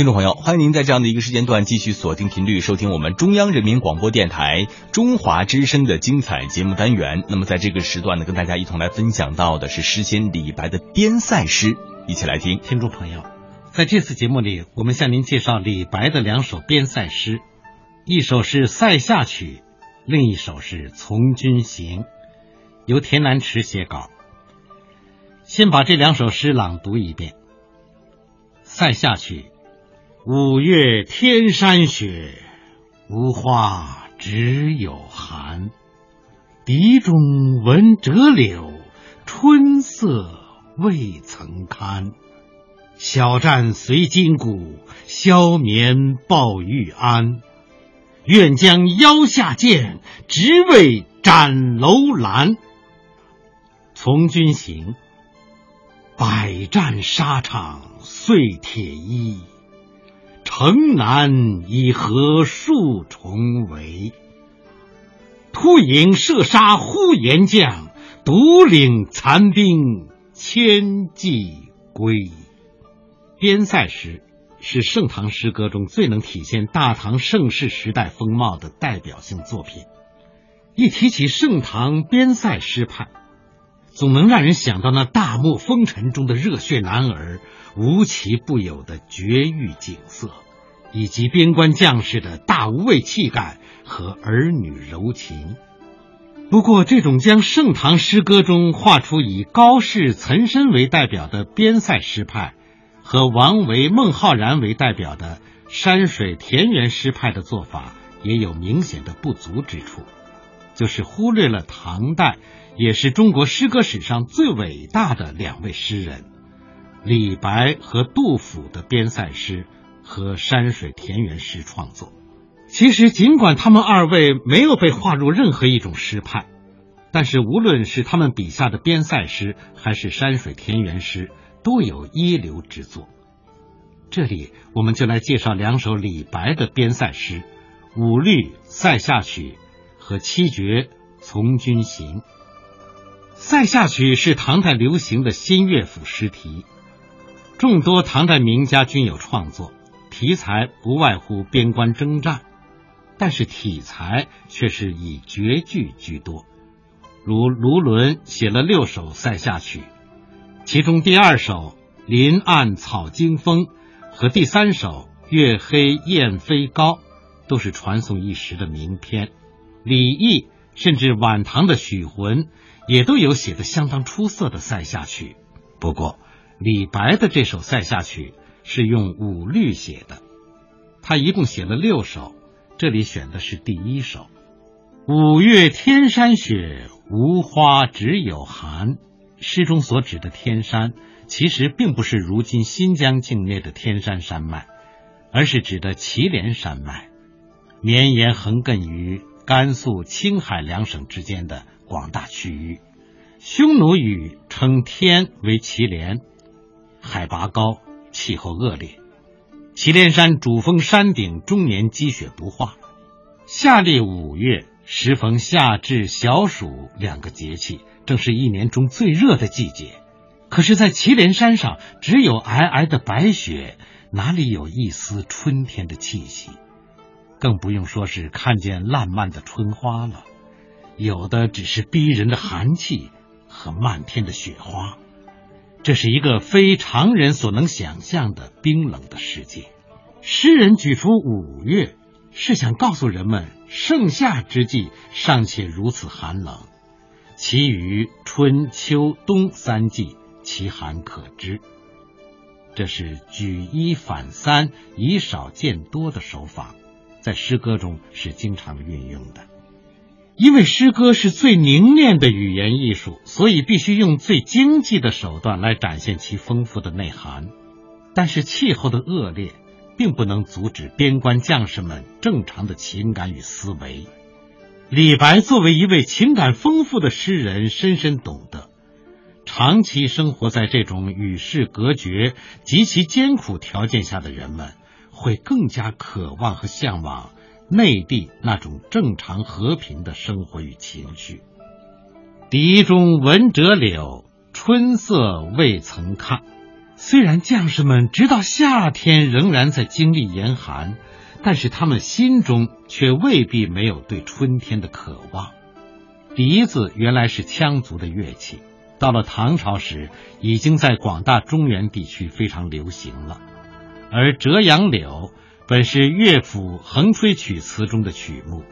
听众朋友，欢迎您在这样的一个时间段继续锁定频率，收听我们中央人民广播电台中华之声的精彩节目单元。那么，在这个时段呢，跟大家一同来分享到的是诗仙李白的边塞诗，一起来听。听众朋友，在这次节目里，我们向您介绍李白的两首边塞诗，一首是《塞下曲》，另一首是《从军行》，由田南池写稿。先把这两首诗朗读一遍，《塞下曲》。五月天山雪，无花只有寒。笛中闻折柳，春色未曾堪。小战随金鼓，消眠抱玉鞍。愿将腰下剑，直为斩楼兰。从军行，百战沙场碎铁衣。城南已合数重围，突营射杀呼延将，独领残兵千骑归。边塞诗是盛唐诗歌中最能体现大唐盛世时代风貌的代表性作品。一提起盛唐边塞诗派，总能让人想到那大漠风尘中的热血男儿，无奇不有的绝域景色。以及边关将士的大无畏气概和儿女柔情。不过，这种将盛唐诗歌中画出以高适、岑参为代表的边塞诗派，和王维、孟浩然为代表的山水田园诗派的做法，也有明显的不足之处，就是忽略了唐代也是中国诗歌史上最伟大的两位诗人李白和杜甫的边塞诗。和山水田园诗创作，其实尽管他们二位没有被划入任何一种诗派，但是无论是他们笔下的边塞诗，还是山水田园诗，都有一流之作。这里我们就来介绍两首李白的边塞诗《五律塞下曲》和七绝从军行》。塞下曲是唐代流行的新乐府诗题，众多唐代名家均有创作。题材不外乎边关征战，但是体裁却是以绝句居多。如卢纶写了六首塞下曲，其中第二首《林暗草惊风》和第三首《月黑雁飞高》都是传颂一时的名篇。李益甚至晚唐的许浑也都有写的相当出色的塞下曲。不过，李白的这首塞下曲。是用五律写的，他一共写了六首，这里选的是第一首。五月天山雪，无花只有寒。诗中所指的天山，其实并不是如今新疆境内的天山山脉，而是指的祁连山脉，绵延横亘于甘肃、青海两省之间的广大区域。匈奴语称天为祁连，海拔高。气候恶劣，祁连山主峰山顶终年积雪不化。夏历五月，时逢夏至、小暑两个节气，正是一年中最热的季节。可是，在祁连山上，只有皑皑的白雪，哪里有一丝春天的气息？更不用说是看见烂漫的春花了，有的只是逼人的寒气和漫天的雪花。这是一个非常人所能想象的冰冷的世界。诗人举出五月，是想告诉人们，盛夏之际尚且如此寒冷，其余春秋冬三季，其寒可知。这是举一反三、以少见多的手法，在诗歌中是经常运用的。因为诗歌是最凝练的语言艺术，所以必须用最经济的手段来展现其丰富的内涵。但是气候的恶劣，并不能阻止边关将士们正常的情感与思维。李白作为一位情感丰富的诗人，深深懂得，长期生活在这种与世隔绝、极其艰苦条件下的人们，会更加渴望和向往。内地那种正常和平的生活与情绪。笛中闻折柳，春色未曾看。虽然将士们直到夏天仍然在经历严寒，但是他们心中却未必没有对春天的渴望。笛子原来是羌族的乐器，到了唐朝时，已经在广大中原地区非常流行了。而《折杨柳》本是乐府横吹曲词中的曲目，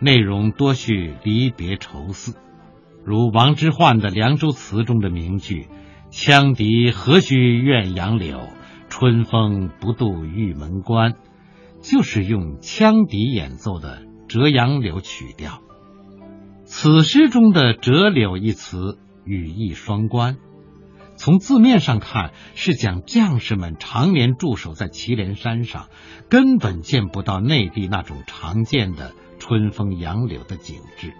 内容多叙离别愁思，如王之涣的《凉州词》中的名句。羌笛何须怨杨柳，春风不度玉门关，就是用羌笛演奏的《折杨柳》曲调。此诗中的“折柳”一词，语义双关。从字面上看，是讲将士们常年驻守在祁连山上，根本见不到内地那种常见的春风杨柳的景致，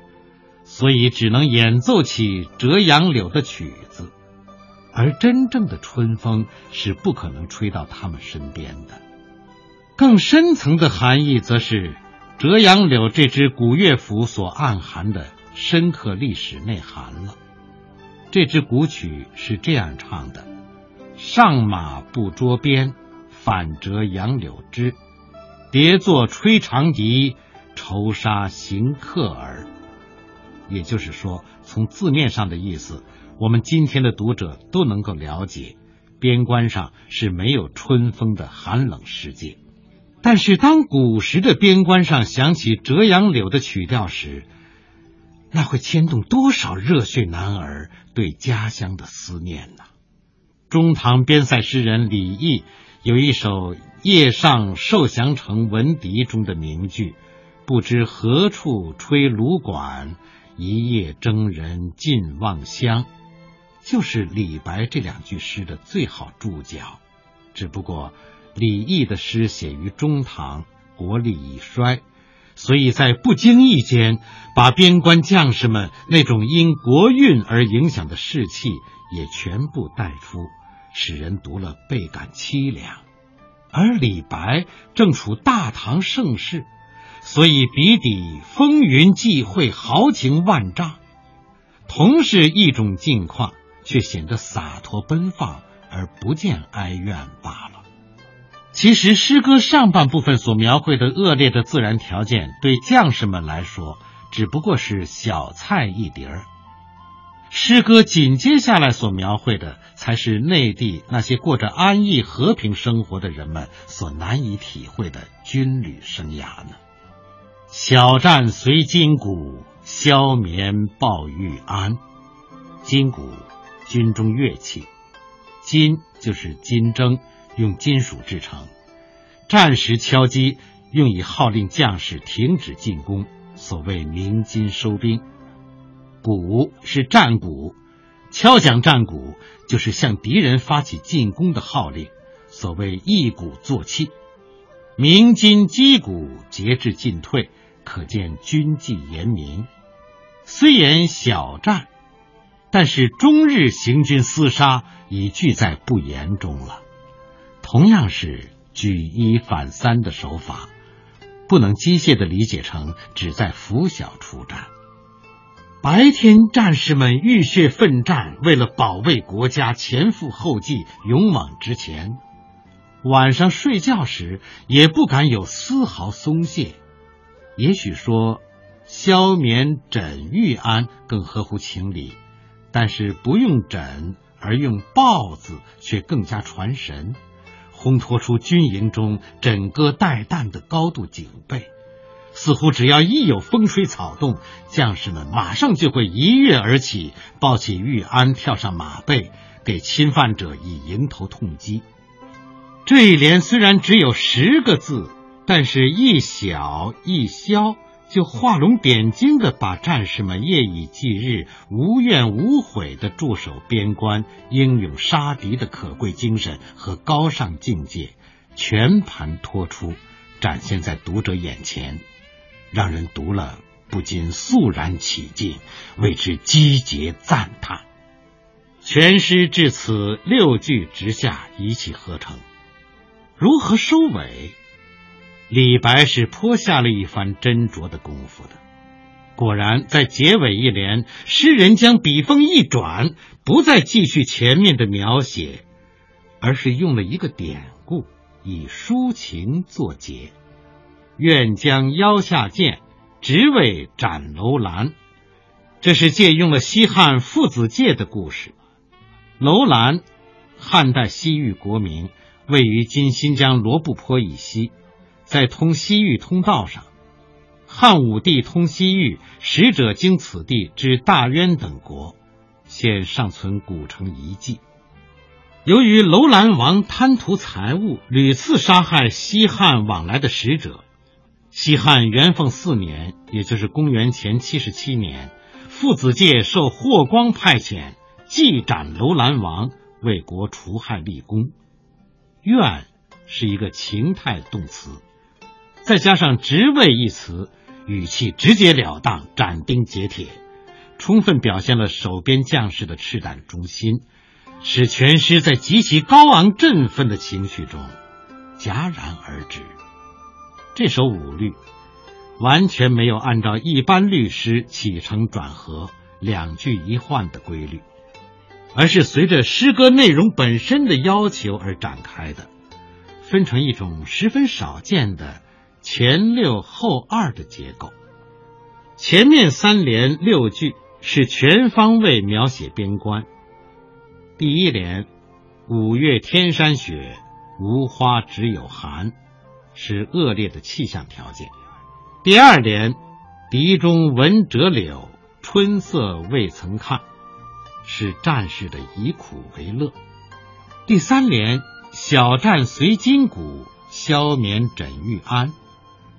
所以只能演奏起《折杨柳》的曲子。而真正的春风是不可能吹到他们身边的。更深层的含义，则是《折杨柳》这支古乐府所暗含的深刻历史内涵了。这支古曲是这样唱的：“上马不捉鞭，反折杨柳枝。叠坐吹长笛，愁杀行客耳。”也就是说，从字面上的意思。我们今天的读者都能够了解，边关上是没有春风的寒冷世界。但是，当古时的边关上响起《折杨柳》的曲调时，那会牵动多少热血男儿对家乡的思念呢？中唐边塞诗人李益有一首《夜上受降城闻笛》中的名句：“不知何处吹芦管，一夜征人尽望乡。”就是李白这两句诗的最好注脚，只不过李益的诗写于中唐，国力已衰，所以在不经意间把边关将士们那种因国运而影响的士气也全部带出，使人读了倍感凄凉。而李白正处大唐盛世，所以笔底风云际会，豪情万丈，同是一种境况。却显得洒脱奔放，而不见哀怨罢了。其实，诗歌上半部分所描绘的恶劣的自然条件，对将士们来说只不过是小菜一碟儿。诗歌紧接下来所描绘的，才是内地那些过着安逸和平生活的人们所难以体会的军旅生涯呢。小战随金鼓，消眠报玉安。金鼓。军中乐器，金就是金筝，用金属制成；战时敲击，用以号令将士停止进攻，所谓鸣金收兵。鼓是战鼓，敲响战鼓就是向敌人发起进攻的号令，所谓一鼓作气。鸣金击鼓，节制进退，可见军纪严明。虽言小战。但是中日行军厮杀已俱在不言中了。同样是举一反三的手法，不能机械的理解成只在拂晓出战。白天战士们浴血奋战，为了保卫国家，前赴后继，勇往直前；晚上睡觉时也不敢有丝毫松懈。也许说消眠枕玉安更合乎情理。但是不用枕而用豹字，却更加传神，烘托出军营中枕戈待旦的高度警备。似乎只要一有风吹草动，将士们马上就会一跃而起，抱起玉鞍，跳上马背，给侵犯者以迎头痛击。这一联虽然只有十个字，但是一小一消。就画龙点睛的把战士们夜以继日、无怨无悔的驻守边关、英勇杀敌的可贵精神和高尚境界全盘托出，展现在读者眼前，让人读了不禁肃然起敬，为之击节赞叹。全诗至此六句直下，一气呵成，如何收尾？李白是颇下了一番斟酌的功夫的。果然，在结尾一联，诗人将笔锋一转，不再继续前面的描写，而是用了一个典故，以抒情作结。愿将腰下剑，直为斩楼兰。这是借用了西汉父子界的故事。楼兰，汉代西域国名，位于今新疆罗布泊以西，在通西域通道上。汉武帝通西域，使者经此地至大渊等国，现尚存古城遗迹。由于楼兰王贪图财物，屡次杀害西汉往来的使者。西汉元凤四年，也就是公元前七十七年。父子界受霍光派遣，祭斩楼兰王，为国除害立功。愿是一个情态动词，再加上职位一词，语气直截了当，斩钉截铁，充分表现了守边将士的赤胆忠心，使全诗在极其高昂振奋的情绪中戛然而止。这首五律。完全没有按照一般律诗起承转合、两句一换的规律，而是随着诗歌内容本身的要求而展开的，分成一种十分少见的前六后二的结构。前面三联六句是全方位描写边关。第一联“五月天山雪，无花只有寒”，是恶劣的气象条件。第二联“笛中闻折柳，春色未曾看”，是战士的以苦为乐。第三联“小战随金鼓，消眠枕玉安”，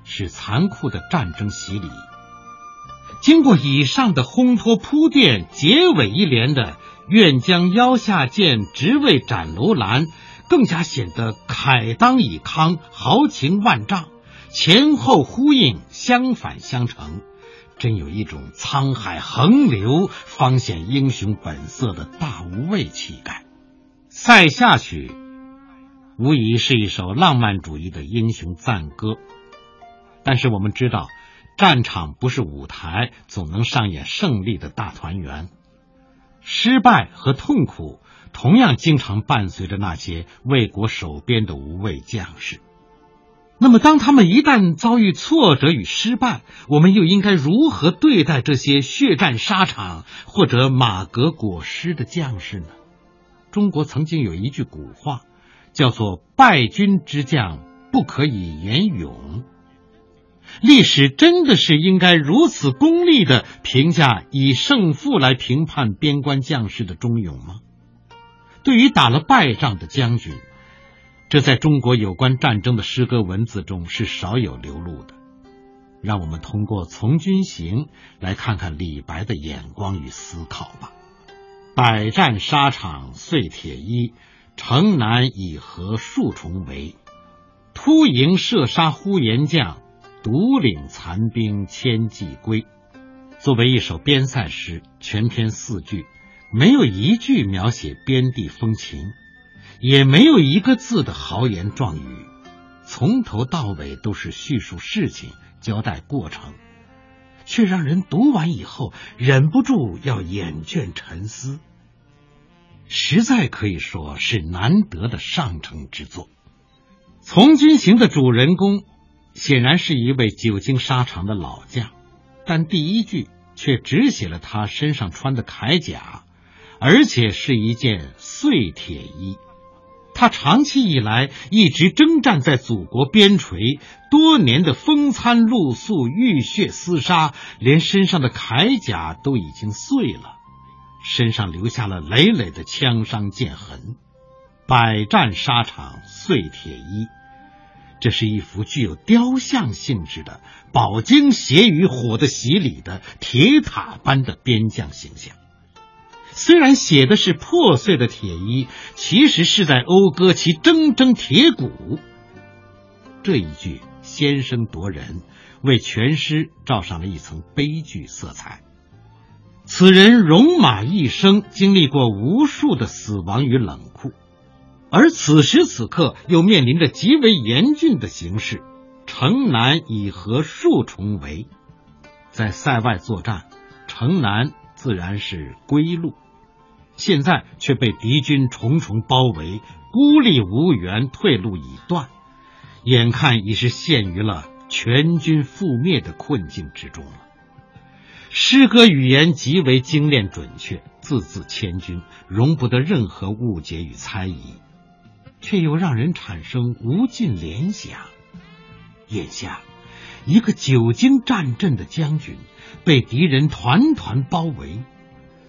是残酷的战争洗礼。经过以上的烘托铺垫，结尾一联的“愿将腰下剑，直为斩楼兰”，更加显得慨当以慷，豪情万丈。前后呼应，相反相成，真有一种沧海横流方显英雄本色的大无畏气概。《塞下曲》无疑是一首浪漫主义的英雄赞歌，但是我们知道，战场不是舞台，总能上演胜利的大团圆。失败和痛苦同样经常伴随着那些为国守边的无畏将士。那么，当他们一旦遭遇挫折与失败，我们又应该如何对待这些血战沙场或者马革裹尸的将士呢？中国曾经有一句古话，叫做“败军之将不可以言勇”。历史真的是应该如此功利的评价以胜负来评判边关将士的忠勇吗？对于打了败仗的将军。这在中国有关战争的诗歌文字中是少有流露的。让我们通过《从军行》来看看李白的眼光与思考吧。百战沙场碎铁衣，城南已合数重围。突营射杀呼延将，独领残兵千骑归。作为一首边塞诗，全篇四句，没有一句描写边地风情。也没有一个字的豪言壮语，从头到尾都是叙述事情、交代过程，却让人读完以后忍不住要眼倦沉思，实在可以说是难得的上乘之作。《从军行》的主人公显然是一位久经沙场的老将，但第一句却只写了他身上穿的铠甲，而且是一件碎铁衣。他长期以来一直征战在祖国边陲，多年的风餐露宿、浴血厮杀，连身上的铠甲都已经碎了，身上留下了累累的枪伤剑痕。百战沙场碎铁衣，这是一幅具有雕像性质的饱经血与火的洗礼的铁塔般的边将形象。虽然写的是破碎的铁衣，其实是在讴歌其铮铮铁骨。这一句先声夺人，为全诗罩上了一层悲剧色彩。此人戎马一生，经历过无数的死亡与冷酷，而此时此刻又面临着极为严峻的形势，城南已合数重围。在塞外作战，城南自然是归路。现在却被敌军重重包围，孤立无援，退路已断，眼看已是陷于了全军覆灭的困境之中了。诗歌语言极为精炼准确，字字千钧，容不得任何误解与猜疑，却又让人产生无尽联想。眼下，一个久经战阵的将军被敌人团团包围，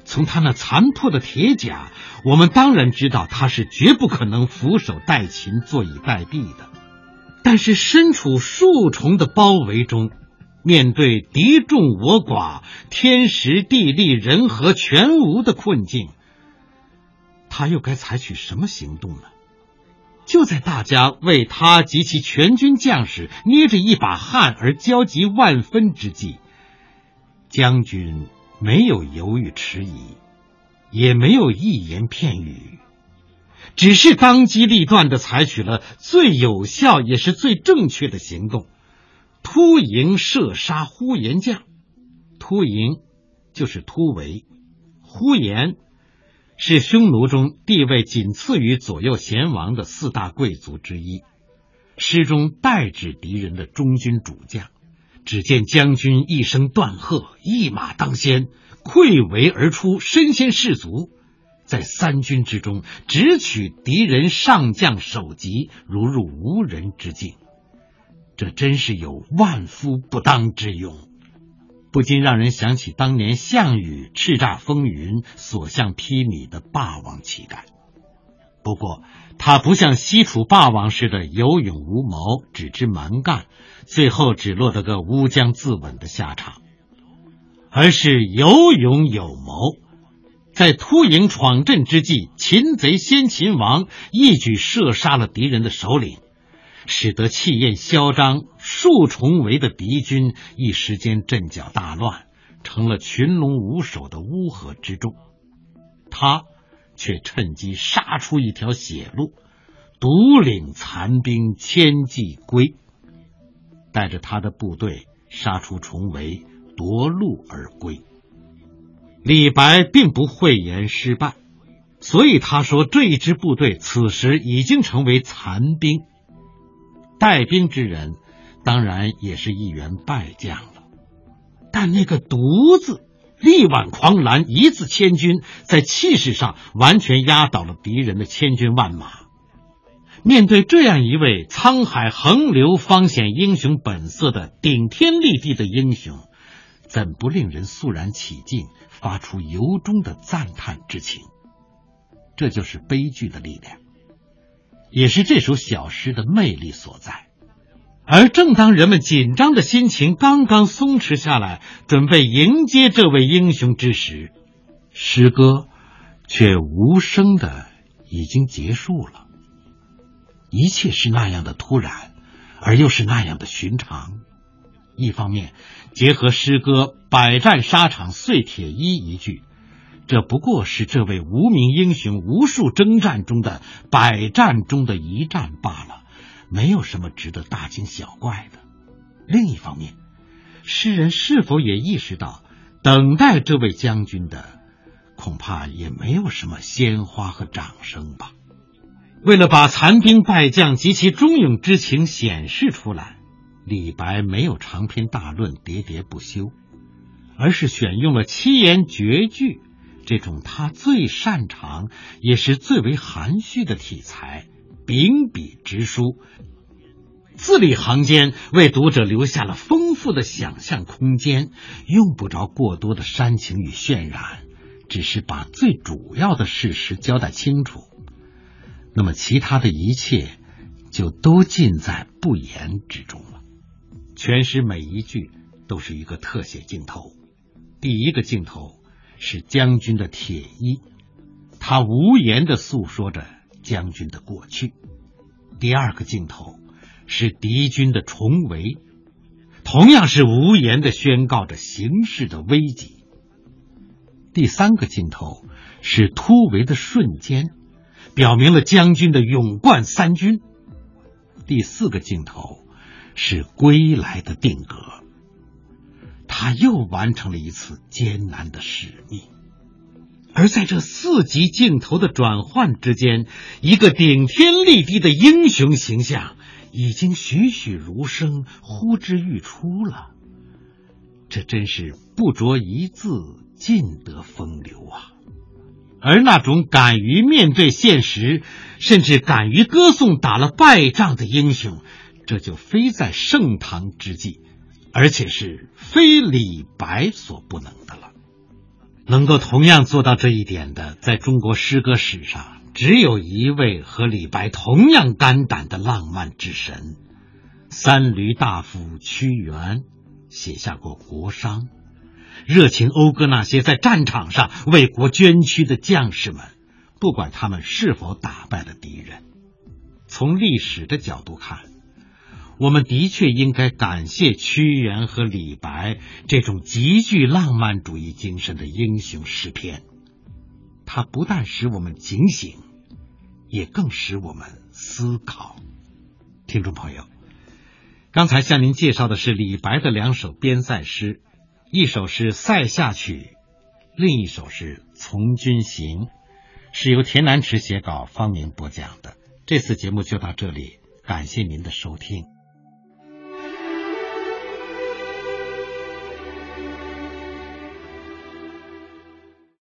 从他那残破的铁甲，我们当然知道他是绝不可能俯首待擒、坐以待毙的。但是身处数重的包围中，面对敌众我寡、天时地利人和全无的困境，他又该采取什么行动呢？就在大家为他及其全军将士捏着一把汗而焦急万分之际，将军没有犹豫迟疑，也没有一言片语，只是当机立断的采取了最有效也是最正确的行动。突营射杀呼延将，突营就是突围，呼延是匈奴中地位仅次于左右贤王的四大贵族之一，诗中代指敌人的中军主将。只见将军一声断喝，一马当先，溃围而出，身先士卒，在三军之中直取敌人上将首级，如入无人之境。这真是有万夫不当之勇，不禁让人想起当年项羽叱咤风云、所向披靡的霸王气概。不过，他不像西楚霸王似的有勇无谋，只知蛮干，最后只落得个乌江自刎的下场，而是有勇有谋，在突营闯阵之际，擒贼先擒王，一举射杀了敌人的首领。使得气焰嚣张、数重围的敌军一时间阵脚大乱，成了群龙无首的乌合之众。他却趁机杀出一条血路，独领残兵千骑归，带着他的部队杀出重围，夺路而归。李白并不讳言失败，所以他说这一支部队此时已经成为残兵。带兵之人，当然也是一员败将了。但那个“独”字，力挽狂澜，一字千军，在气势上完全压倒了敌人的千军万马。面对这样一位沧海横流、方显英雄本色的顶天立地的英雄，怎不令人肃然起敬，发出由衷的赞叹之情？这就是悲剧的力量。也是这首小诗的魅力所在，而正当人们紧张的心情刚刚松弛下来，准备迎接这位英雄之时，诗歌却无声的已经结束了。一切是那样的突然，而又是那样的寻常。一方面，结合诗歌“百战沙场碎铁衣”一句。这不过是这位无名英雄无数征战中的百战中的一战罢了，没有什么值得大惊小怪的。另一方面，诗人是否也意识到，等待这位将军的恐怕也没有什么鲜花和掌声吧？为了把残兵败将及其忠勇之情显示出来，李白没有长篇大论喋喋不休，而是选用了七言绝句。这种他最擅长也是最为含蓄的题材，秉笔直书，字里行间为读者留下了丰富的想象空间，用不着过多的煽情与渲染，只是把最主要的事实交代清楚，那么其他的一切就都尽在不言之中了。全诗每一句都是一个特写镜头，第一个镜头。是将军的铁衣，他无言的诉说着将军的过去。第二个镜头是敌军的重围，同样是无言的宣告着形势的危急。第三个镜头是突围的瞬间，表明了将军的勇冠三军。第四个镜头是归来的定格。他又完成了一次艰难的使命，而在这四级镜头的转换之间，一个顶天立地的英雄形象已经栩栩如生、呼之欲出了。这真是不着一字，尽得风流啊！而那种敢于面对现实，甚至敢于歌颂打了败仗的英雄，这就非在盛唐之际，而且是非李白所不能的了。能够同样做到这一点的，在中国诗歌史上，只有一位和李白同样肝胆的浪漫之神——三闾大夫屈原，写下过《国殇》，热情讴歌那些在战场上为国捐躯的将士们，不管他们是否打败了敌人。从历史的角度看。我们的确应该感谢屈原和李白这种极具浪漫主义精神的英雄诗篇，它不但使我们警醒，也更使我们思考。听众朋友，刚才向您介绍的是李白的两首边塞诗，一首是《塞下曲》，另一首是《从军行》，是由田南池写稿，方明播讲的。这次节目就到这里，感谢您的收听。